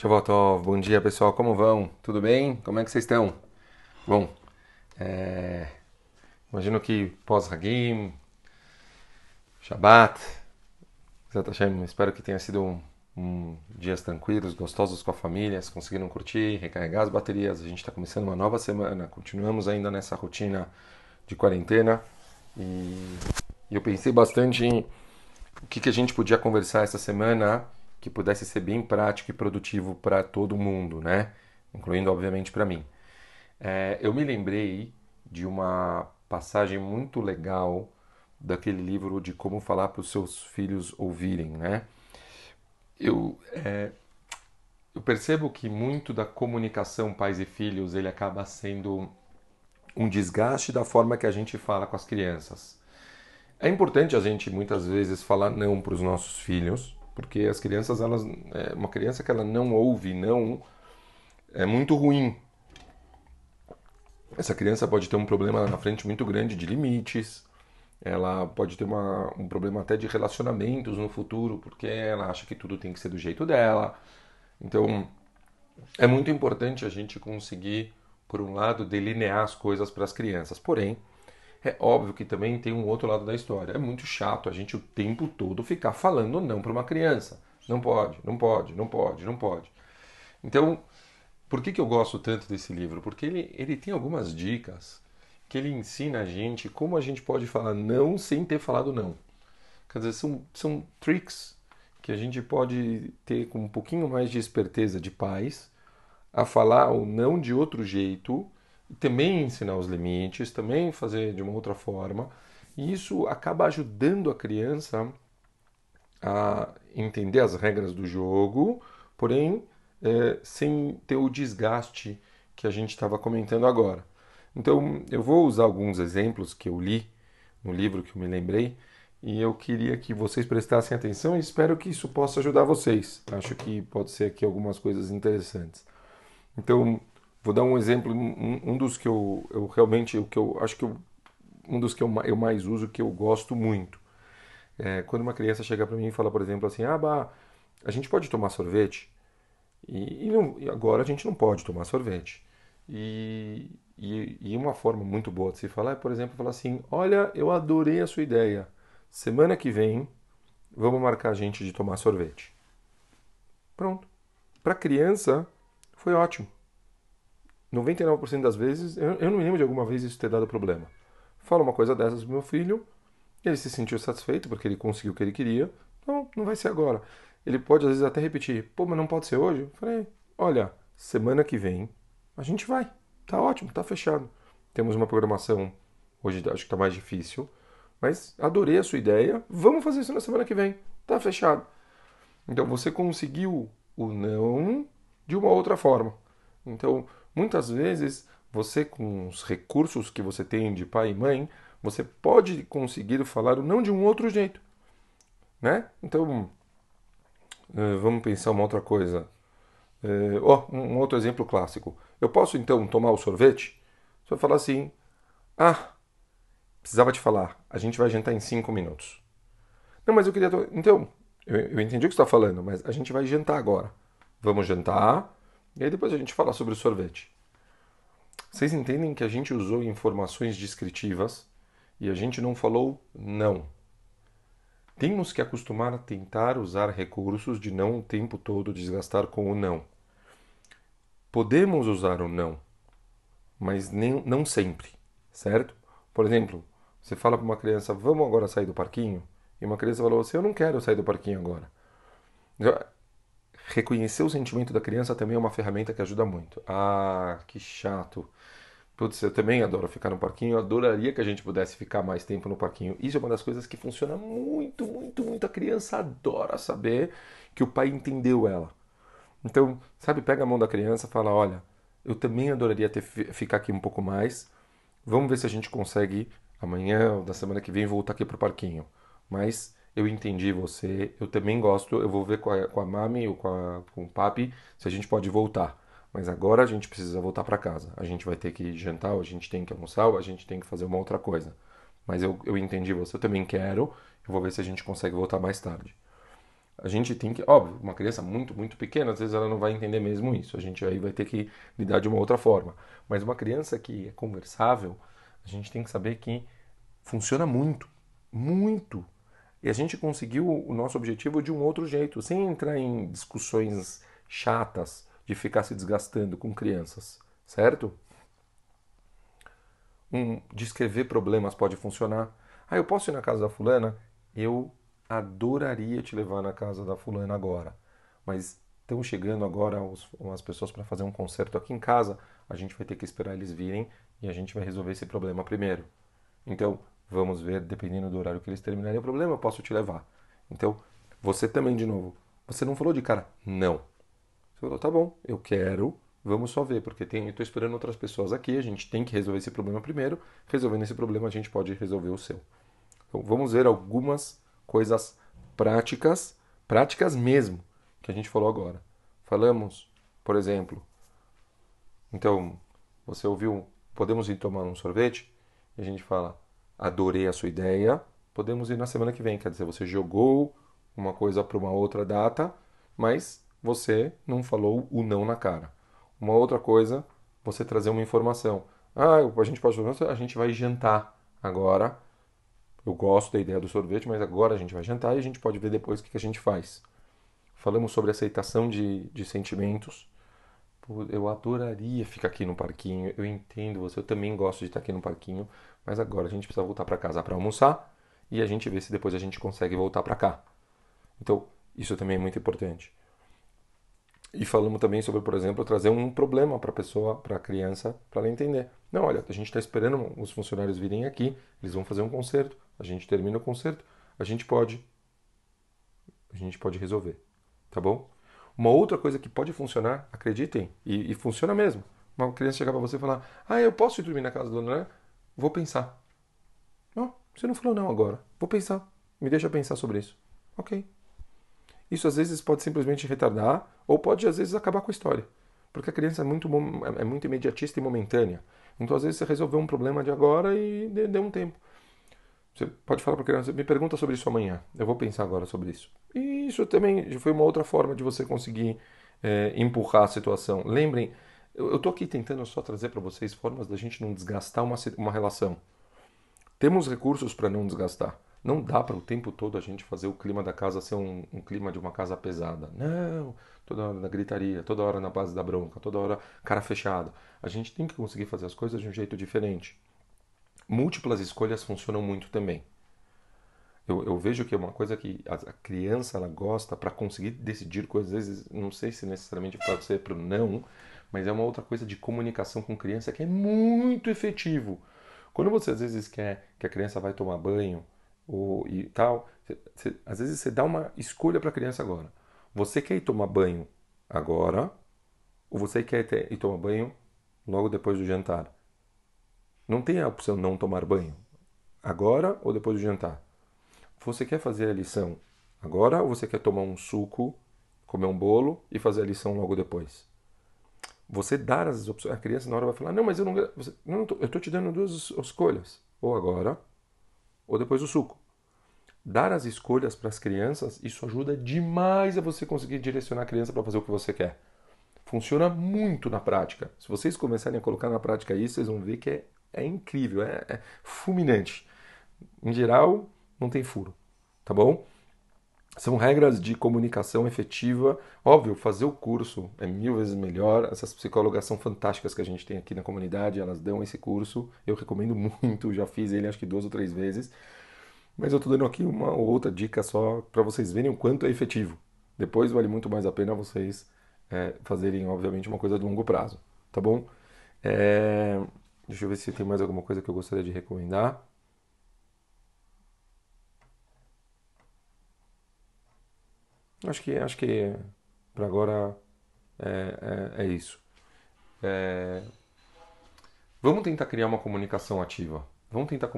Shavuotov, bom dia pessoal, como vão? Tudo bem? Como é que vocês estão? Bom, é... imagino que pós-Hagim, Shabbat, Hashem, espero que tenha sido um, um, dias tranquilos, gostosos com a família, conseguiram curtir, recarregar as baterias. A gente está começando uma nova semana, continuamos ainda nessa rotina de quarentena e eu pensei bastante em o que, que a gente podia conversar essa semana que pudesse ser bem prático e produtivo para todo mundo, né? Incluindo, obviamente, para mim. É, eu me lembrei de uma passagem muito legal daquele livro de como falar para os seus filhos ouvirem, né? Eu, é, eu percebo que muito da comunicação pais e filhos ele acaba sendo um desgaste da forma que a gente fala com as crianças. É importante a gente muitas vezes falar não para os nossos filhos, porque as crianças elas é, uma criança que ela não ouve não é muito ruim. Essa criança pode ter um problema na frente muito grande de limites ela pode ter uma, um problema até de relacionamentos no futuro porque ela acha que tudo tem que ser do jeito dela. Então é muito importante a gente conseguir por um lado delinear as coisas para as crianças. Porém é óbvio que também tem um outro lado da história. É muito chato a gente o tempo todo ficar falando não para uma criança. Não pode, não pode, não pode, não pode. Então, por que, que eu gosto tanto desse livro? Porque ele, ele tem algumas dicas que ele ensina a gente como a gente pode falar não sem ter falado não. Quer dizer, são, são tricks que a gente pode ter com um pouquinho mais de esperteza de pais a falar o não de outro jeito também ensinar os limites, também fazer de uma outra forma. E isso acaba ajudando a criança a entender as regras do jogo, porém é, sem ter o desgaste que a gente estava comentando agora. Então eu vou usar alguns exemplos que eu li no livro que eu me lembrei e eu queria que vocês prestassem atenção e espero que isso possa ajudar vocês. Acho que pode ser aqui algumas coisas interessantes. Então Vou dar um exemplo, um, um dos que eu, eu, realmente, o que eu acho que eu, um dos que eu, eu mais uso, que eu gosto muito. É, quando uma criança chega para mim e fala, por exemplo, assim, ah, bah, a gente pode tomar sorvete? E, e, não, e, agora a gente não pode tomar sorvete. E, e, uma forma muito boa de se falar é, por exemplo, falar assim, olha, eu adorei a sua ideia. Semana que vem, vamos marcar a gente de tomar sorvete. Pronto. Para criança, foi ótimo. 99% das vezes, eu, eu não me lembro de alguma vez isso ter dado problema. Fala uma coisa dessas pro meu filho, ele se sentiu satisfeito porque ele conseguiu o que ele queria, não, não vai ser agora. Ele pode às vezes até repetir, pô, mas não pode ser hoje? Eu falei, olha, semana que vem a gente vai, tá ótimo, tá fechado. Temos uma programação, hoje acho que está mais difícil, mas adorei a sua ideia, vamos fazer isso na semana que vem, tá fechado. Então você conseguiu o não de uma outra forma. Então, Muitas vezes, você com os recursos que você tem de pai e mãe, você pode conseguir falar o não de um outro jeito, né? Então, eh, vamos pensar uma outra coisa. Oh, um outro exemplo clássico. Eu posso então tomar o sorvete? Você vai falar assim: Ah, precisava te falar, a gente vai jantar em cinco minutos. Não, mas eu queria. Então, eu entendi o que você está falando, mas a gente vai jantar agora. Vamos jantar, e aí depois a gente fala sobre o sorvete. Vocês entendem que a gente usou informações descritivas e a gente não falou não. Temos que acostumar a tentar usar recursos de não o tempo todo desgastar com o não. Podemos usar o não, mas nem, não sempre, certo? Por exemplo, você fala para uma criança, vamos agora sair do parquinho? E uma criança falou assim, eu não quero sair do parquinho agora. Reconhecer o sentimento da criança também é uma ferramenta que ajuda muito. Ah, que chato. Putz, eu também adoro ficar no parquinho, eu adoraria que a gente pudesse ficar mais tempo no parquinho. Isso é uma das coisas que funciona muito, muito, muito. A criança adora saber que o pai entendeu ela. Então, sabe, pega a mão da criança e fala: Olha, eu também adoraria ter, ficar aqui um pouco mais. Vamos ver se a gente consegue amanhã ou da semana que vem voltar aqui pro parquinho. Mas eu entendi você, eu também gosto, eu vou ver com a, com a mami ou com, a, com o papi se a gente pode voltar. Mas agora a gente precisa voltar para casa. A gente vai ter que jantar, ou a gente tem que almoçar, ou a gente tem que fazer uma outra coisa. Mas eu, eu entendi você, eu também quero, eu vou ver se a gente consegue voltar mais tarde. a gente tem que, óbvio, uma criança muito, muito pequena, às vezes ela não vai entender mesmo isso. A gente aí vai ter que lidar de uma outra forma. Mas uma criança que é conversável, a gente tem que saber que funciona muito, muito. E a gente conseguiu o nosso objetivo de um outro jeito, sem entrar em discussões chatas de ficar se desgastando com crianças, certo? Um, descrever problemas pode funcionar. Ah, eu posso ir na casa da fulana? Eu adoraria te levar na casa da fulana agora, mas estão chegando agora os, as pessoas para fazer um concerto aqui em casa, a gente vai ter que esperar eles virem e a gente vai resolver esse problema primeiro. Então, vamos ver, dependendo do horário que eles terminarem o problema, eu posso te levar. Então, você também, de novo, você não falou de cara, não. Você falou, tá bom, eu quero, vamos só ver, porque tem, eu estou esperando outras pessoas aqui, a gente tem que resolver esse problema primeiro. Resolvendo esse problema, a gente pode resolver o seu. Então, vamos ver algumas coisas práticas, práticas mesmo, que a gente falou agora. Falamos, por exemplo, então, você ouviu, podemos ir tomar um sorvete? E a gente fala, adorei a sua ideia, podemos ir na semana que vem. Quer dizer, você jogou uma coisa para uma outra data, mas você não falou o não na cara. Uma outra coisa, você trazer uma informação. Ah, a gente pode a gente vai jantar agora eu gosto da ideia do sorvete, mas agora a gente vai jantar e a gente pode ver depois o que a gente faz. Falamos sobre aceitação de, de sentimentos. Eu adoraria ficar aqui no parquinho. Eu entendo você, eu também gosto de estar aqui no parquinho, mas agora a gente precisa voltar para casa para almoçar e a gente vê se depois a gente consegue voltar para cá. Então, isso também é muito importante. E falamos também sobre, por exemplo, trazer um problema para a pessoa, para a criança, para ela entender. Não, olha, a gente está esperando os funcionários virem aqui, eles vão fazer um concerto, a gente termina o concerto, a gente pode, a gente pode resolver, tá bom? Uma outra coisa que pode funcionar, acreditem, e, e funciona mesmo. Uma criança chegar para você e falar: Ah, eu posso ir dormir na casa do André? Vou pensar. Não, você não falou não agora. Vou pensar. Me deixa pensar sobre isso. Ok. Isso às vezes pode simplesmente retardar ou pode às vezes acabar com a história. Porque a criança é muito, é muito imediatista e momentânea. Então às vezes você resolveu um problema de agora e deu um tempo. Você pode falar para a criança, me pergunta sobre isso amanhã. Eu vou pensar agora sobre isso. E isso também foi uma outra forma de você conseguir é, empurrar a situação. Lembrem, eu estou aqui tentando só trazer para vocês formas da gente não desgastar uma, uma relação. Temos recursos para não desgastar. Não dá para o tempo todo a gente fazer o clima da casa ser um, um, clima de uma casa pesada. Não, toda hora na gritaria, toda hora na base da bronca, toda hora cara fechada. A gente tem que conseguir fazer as coisas de um jeito diferente. Múltiplas escolhas funcionam muito também. Eu, eu vejo que é uma coisa que a, a criança ela gosta para conseguir decidir coisas. Às vezes, não sei se necessariamente pode ser para não, mas é uma outra coisa de comunicação com criança que é muito efetivo. Quando você às vezes quer que a criança vai tomar banho, ou, e tal. Cê, cê, às vezes você dá uma escolha para a criança agora. Você quer ir tomar banho agora ou você quer ter, ir tomar banho logo depois do jantar? Não tem a opção não tomar banho agora ou depois do jantar. Você quer fazer a lição agora ou você quer tomar um suco, comer um bolo e fazer a lição logo depois? Você dar as opções, a criança na hora vai falar: "Não, mas eu não, você, não eu estou te dando duas escolhas, ou agora ou depois o suco. Dar as escolhas para as crianças, isso ajuda demais a você conseguir direcionar a criança para fazer o que você quer. Funciona muito na prática. Se vocês começarem a colocar na prática isso, vocês vão ver que é, é incrível, é, é fulminante. Em geral, não tem furo, tá bom? São regras de comunicação efetiva. Óbvio, fazer o curso é mil vezes melhor. Essas psicólogas são fantásticas que a gente tem aqui na comunidade, elas dão esse curso. Eu recomendo muito, já fiz ele acho que duas ou três vezes. Mas eu estou dando aqui uma ou outra dica só para vocês verem o quanto é efetivo. Depois vale muito mais a pena vocês é, fazerem, obviamente, uma coisa de longo prazo, tá bom? É... Deixa eu ver se tem mais alguma coisa que eu gostaria de recomendar. Acho que, acho que para agora é, é, é isso. É... Vamos tentar criar uma comunicação ativa. Vamos tentar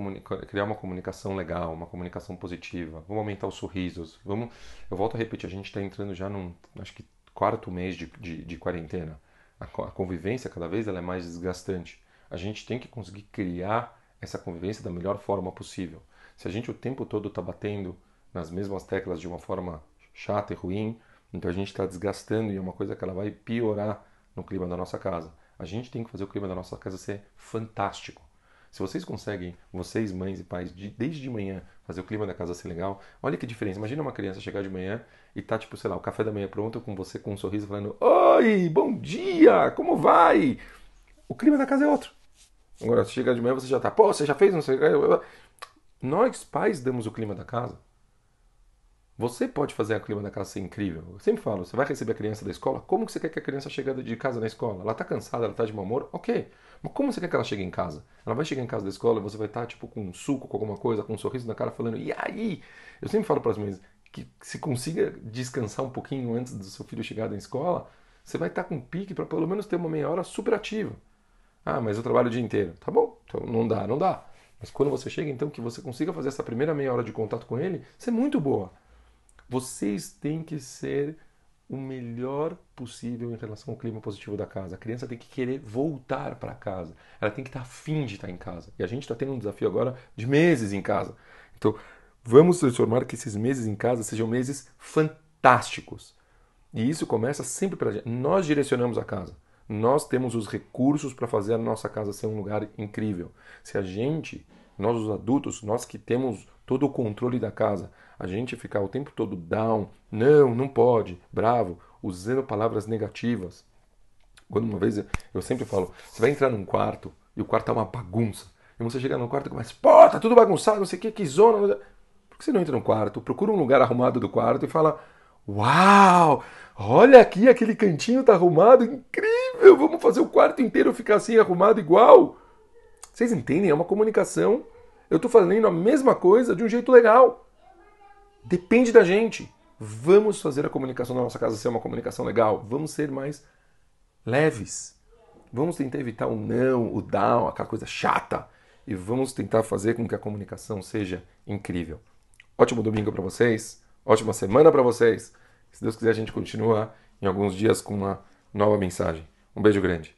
criar uma comunicação legal, uma comunicação positiva. Vamos aumentar os sorrisos. Vamos. Eu volto a repetir, a gente está entrando já num, acho que quarto mês de, de, de quarentena. A, a, convivência cada vez ela é mais desgastante. A gente tem que conseguir criar essa convivência da melhor forma possível. Se a gente o tempo todo está batendo nas mesmas teclas de uma forma chata e ruim. Então a gente está desgastando e é uma coisa que ela vai piorar no clima da nossa casa. A gente tem que fazer o clima da nossa casa ser fantástico. Se vocês conseguem, vocês, mães e pais, de, desde de manhã, fazer o clima da casa ser legal, olha que diferença. Imagina uma criança chegar de manhã e tá, tipo, sei lá, o café da manhã pronto com você com um sorriso falando: Oi, bom dia, como vai? O clima da casa é outro. Agora, se chegar de manhã, você já tá, pô, você já fez, não sei o Nós, pais, damos o clima da casa. Você pode fazer o clima da casa ser incrível. Eu sempre falo, você vai receber a criança da escola, como que você quer que a criança chegue de casa na escola? Ela está cansada, ela está de mau humor? Ok. Mas como você quer que ela chegue em casa? Ela vai chegar em casa da escola e você vai estar, tá, tipo, com um suco, com alguma coisa, com um sorriso na cara, falando, e aí? Eu sempre falo para as mães que se consiga descansar um pouquinho antes do seu filho chegar da escola, você vai estar tá com pique para pelo menos ter uma meia hora super ativa. Ah, mas eu trabalho o dia inteiro. Tá bom, então não dá, não dá. Mas quando você chega, então, que você consiga fazer essa primeira meia hora de contato com ele, isso é muito boa. Vocês têm que ser o melhor possível em relação ao clima positivo da casa. A criança tem que querer voltar para casa. Ela tem que estar afim de estar em casa. E a gente está tendo um desafio agora de meses em casa. Então, vamos transformar que esses meses em casa sejam meses fantásticos. E isso começa sempre para gente. Nós direcionamos a casa. Nós temos os recursos para fazer a nossa casa ser um lugar incrível. Se a gente, nós os adultos, nós que temos todo o controle da casa. A gente ficar o tempo todo down, não, não pode, bravo, usando palavras negativas. Quando uma vez eu sempre falo, você vai entrar num quarto e o quarto é uma bagunça. E você chega no quarto e começa, pô, tá tudo bagunçado, não sei o que, que zona. Por que você não entra no quarto? Procura um lugar arrumado do quarto e fala, uau, olha aqui, aquele cantinho tá arrumado, incrível, vamos fazer o quarto inteiro ficar assim arrumado igual. Vocês entendem? É uma comunicação eu estou fazendo a mesma coisa de um jeito legal. Depende da gente. Vamos fazer a comunicação da nossa casa ser uma comunicação legal. Vamos ser mais leves. Vamos tentar evitar o não, o down, aquela coisa chata. E vamos tentar fazer com que a comunicação seja incrível. Ótimo domingo para vocês. Ótima semana para vocês. Se Deus quiser, a gente continua em alguns dias com uma nova mensagem. Um beijo grande.